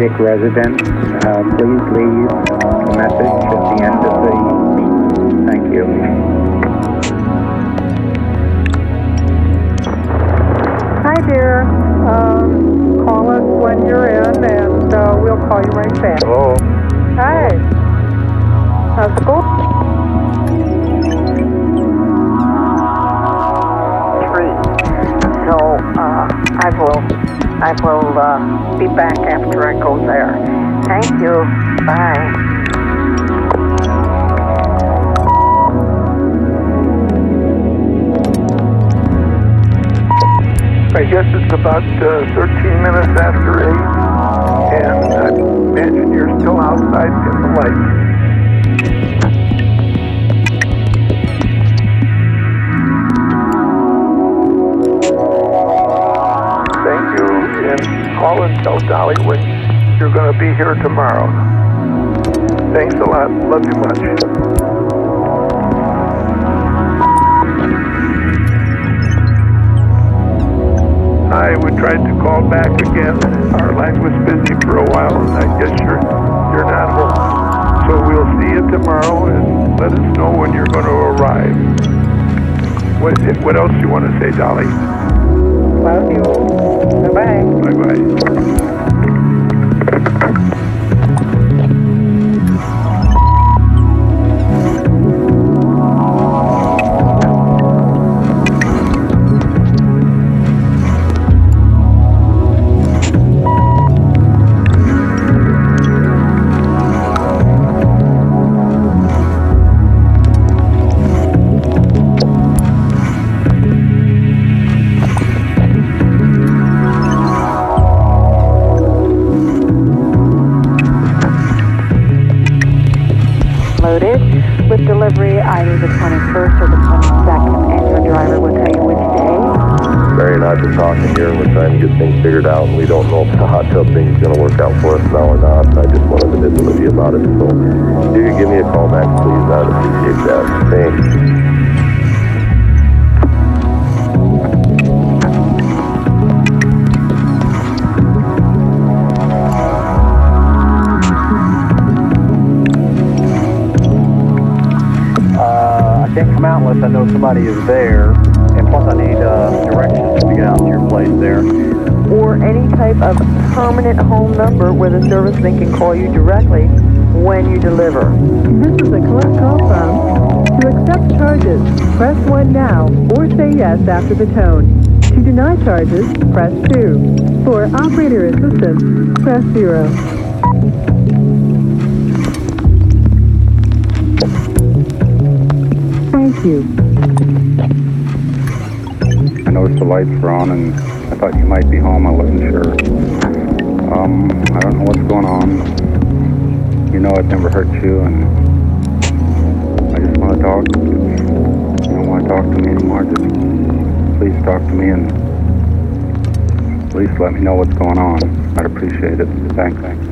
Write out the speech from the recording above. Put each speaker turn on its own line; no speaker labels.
Dick residence. Uh, please leave
here tomorrow. Thanks a lot. Love you much. Hi, we tried to call back again. Our line was busy for a while, and I guess you're you're not home. So we'll see you tomorrow, and let us know when you're going to arrive. What what else do you want to say, Dolly?
Love you. Bye-bye.
Bye bye.
Loaded with delivery either the 21st or the 22nd, and your driver will tell you which day.
Barry and I have been talking here, and we're trying to get things figured out, and we don't know if the hot tub thing is going to work out for us now or not. I just wanted to visit with you about it. So if you could give me a call back, please, I'd appreciate that. Thanks.
I can't come out unless I know somebody is there, and plus I need uh, directions to get out to your place there.
Or any type of permanent home number where the serviceman can call you directly when you deliver.
This is a collect call from. To accept charges, press 1 now or say yes after the tone. To deny charges, press 2. For operator assistance, press 0. You.
I noticed the lights were on and I thought you might be home. I wasn't sure. Um, I don't know what's going on. You know I'd never hurt you and I just want to talk. You don't want to talk to me anymore, just please talk to me and at least let me know what's going on. I'd appreciate it. Thanks. Thanks.